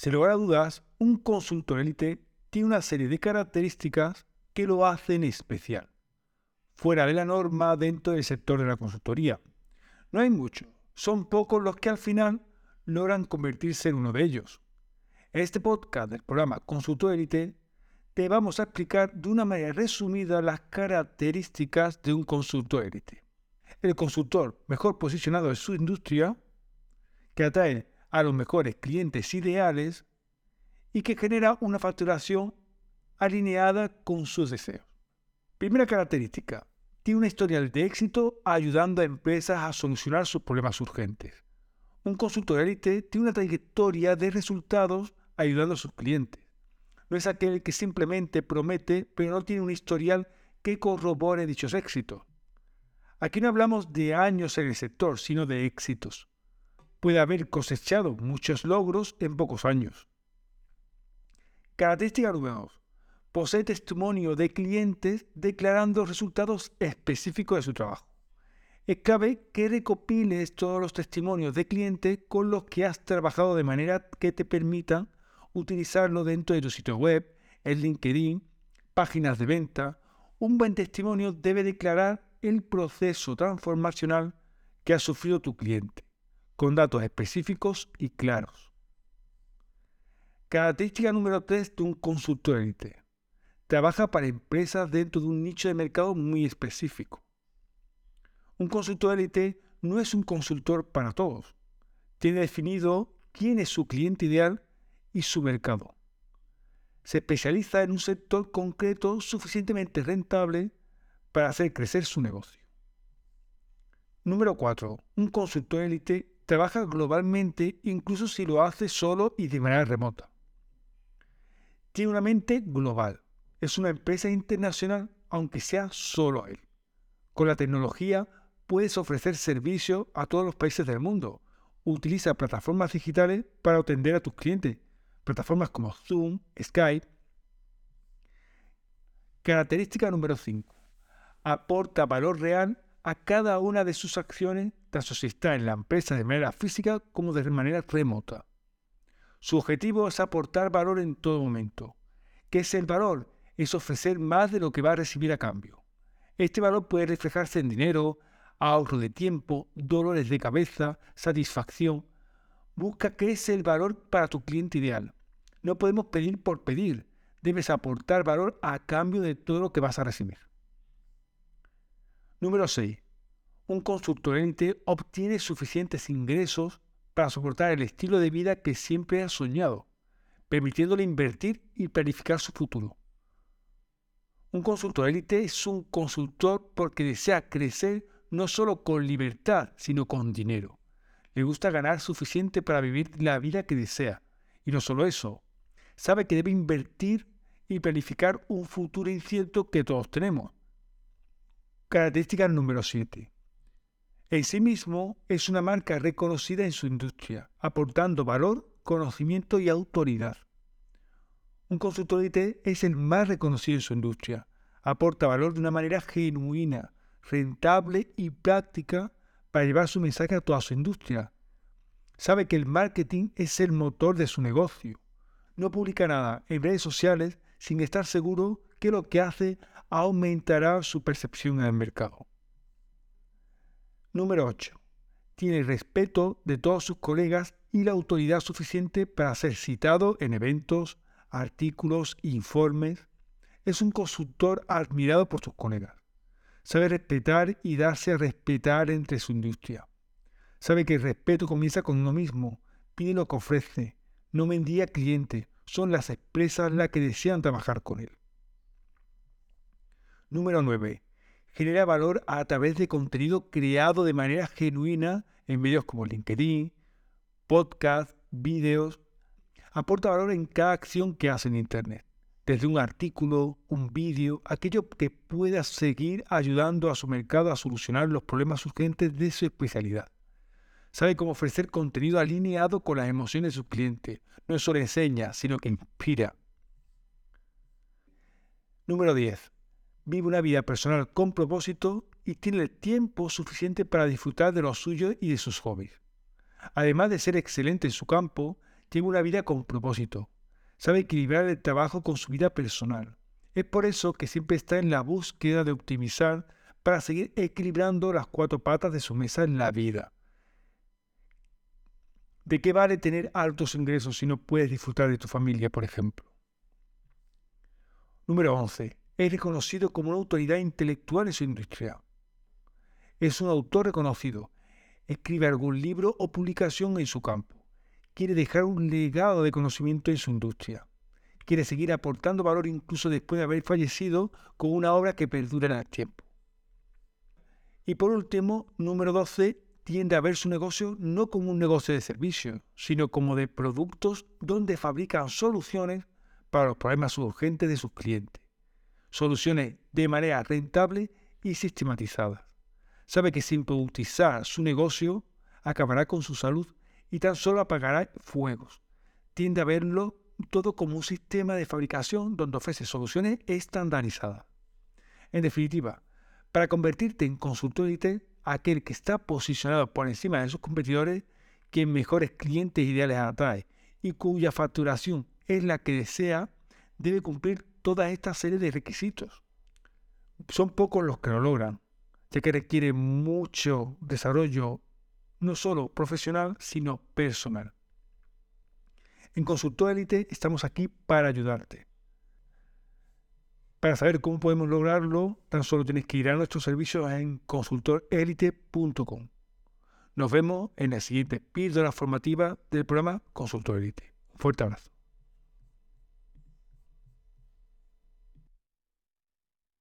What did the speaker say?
Sin lugar a dudas, un consultor élite tiene una serie de características que lo hacen especial, fuera de la norma dentro del sector de la consultoría. No hay mucho, son pocos los que al final logran convertirse en uno de ellos. En este podcast del programa Consultor Élite te vamos a explicar de una manera resumida las características de un consultor élite. El consultor mejor posicionado en su industria, que atrae a los mejores clientes ideales y que genera una facturación alineada con sus deseos. Primera característica, tiene una historial de éxito ayudando a empresas a solucionar sus problemas urgentes. Un consultor élite tiene una trayectoria de resultados ayudando a sus clientes. No es aquel que simplemente promete pero no tiene un historial que corrobore dichos éxitos. Aquí no hablamos de años en el sector, sino de éxitos. Puede haber cosechado muchos logros en pocos años. Característica número 2 posee testimonio de clientes declarando resultados específicos de su trabajo. Es clave que recopiles todos los testimonios de clientes con los que has trabajado de manera que te permitan utilizarlo dentro de tu sitio web, en LinkedIn, páginas de venta. Un buen testimonio debe declarar el proceso transformacional que ha sufrido tu cliente, con datos específicos y claros. Característica número 3 de un consultor élite trabaja para empresas dentro de un nicho de mercado muy específico. Un consultor élite no es un consultor para todos. Tiene definido quién es su cliente ideal y su mercado. Se especializa en un sector concreto suficientemente rentable para hacer crecer su negocio. Número 4. Un consultor élite trabaja globalmente incluso si lo hace solo y de manera remota. Tiene una mente global es una empresa internacional, aunque sea solo él. Con la tecnología puedes ofrecer servicio a todos los países del mundo. Utiliza plataformas digitales para atender a tus clientes, plataformas como Zoom, Skype. Característica número 5. Aporta valor real a cada una de sus acciones, tanto si está en la empresa de manera física como de manera remota. Su objetivo es aportar valor en todo momento. ¿Qué es el valor? es ofrecer más de lo que va a recibir a cambio. Este valor puede reflejarse en dinero, ahorro de tiempo, dolores de cabeza, satisfacción. Busca qué es el valor para tu cliente ideal. No podemos pedir por pedir. Debes aportar valor a cambio de todo lo que vas a recibir. Número 6. Un consultor ente obtiene suficientes ingresos para soportar el estilo de vida que siempre ha soñado, permitiéndole invertir y planificar su futuro. Un consultor élite es un consultor porque desea crecer no solo con libertad, sino con dinero. Le gusta ganar suficiente para vivir la vida que desea. Y no solo eso, sabe que debe invertir y planificar un futuro incierto que todos tenemos. Característica número 7. En sí mismo es una marca reconocida en su industria, aportando valor, conocimiento y autoridad. Un consultor IT es el más reconocido en su industria. Aporta valor de una manera genuina, rentable y práctica para llevar su mensaje a toda su industria. Sabe que el marketing es el motor de su negocio. No publica nada en redes sociales sin estar seguro que lo que hace aumentará su percepción en el mercado. Número 8. Tiene el respeto de todos sus colegas y la autoridad suficiente para ser citado en eventos, artículos, informes. Es un consultor admirado por sus colegas. Sabe respetar y darse a respetar entre su industria. Sabe que el respeto comienza con uno mismo. Pide lo que ofrece. No vendía cliente. Son las empresas las que desean trabajar con él. Número 9. Genera valor a través de contenido creado de manera genuina en medios como LinkedIn, podcast, vídeos, aporta valor en cada acción que hace en Internet, desde un artículo, un vídeo, aquello que pueda seguir ayudando a su mercado a solucionar los problemas urgentes de su especialidad. Sabe cómo ofrecer contenido alineado con las emociones de su cliente. No solo enseña, sino que inspira. Número 10. Vive una vida personal con propósito y tiene el tiempo suficiente para disfrutar de lo suyo y de sus hobbies. Además de ser excelente en su campo, Tiene una vida con propósito. Sabe equilibrar el trabajo con su vida personal. Es por eso que siempre está en la búsqueda de optimizar para seguir equilibrando las cuatro patas de su mesa en la vida. ¿De qué vale tener altos ingresos si no puedes disfrutar de tu familia, por ejemplo? Número 11. Es reconocido como una autoridad intelectual en su industria. Es un autor reconocido. Escribe algún libro o publicación en su campo. Quiere dejar un legado de conocimiento en su industria. Quiere seguir aportando valor incluso después de haber fallecido con una obra que perdura en el tiempo. Y por último, número 12, tiende a ver su negocio no como un negocio de servicios, sino como de productos donde fabrican soluciones para los problemas urgentes de sus clientes. Soluciones de manera rentable y sistematizada. Sabe que sin productizar su negocio acabará con su salud y tan solo apagará fuegos. Tiende a verlo todo como un sistema de fabricación donde ofrece soluciones estandarizadas. En definitiva, para convertirte en consultor IT, aquel que está posicionado por encima de sus competidores, quien mejores clientes ideales atrae y cuya facturación es la que desea, debe cumplir toda esta serie de requisitos. Son pocos los que lo logran, ya que requiere mucho desarrollo, no solo profesional, sino personal. En Consultor Elite estamos aquí para ayudarte. Para saber cómo podemos lograrlo, tan solo tienes que ir a nuestros servicios en consultorelite.com. Nos vemos en la siguiente píldora formativa del programa Consultor Elite. Un fuerte abrazo.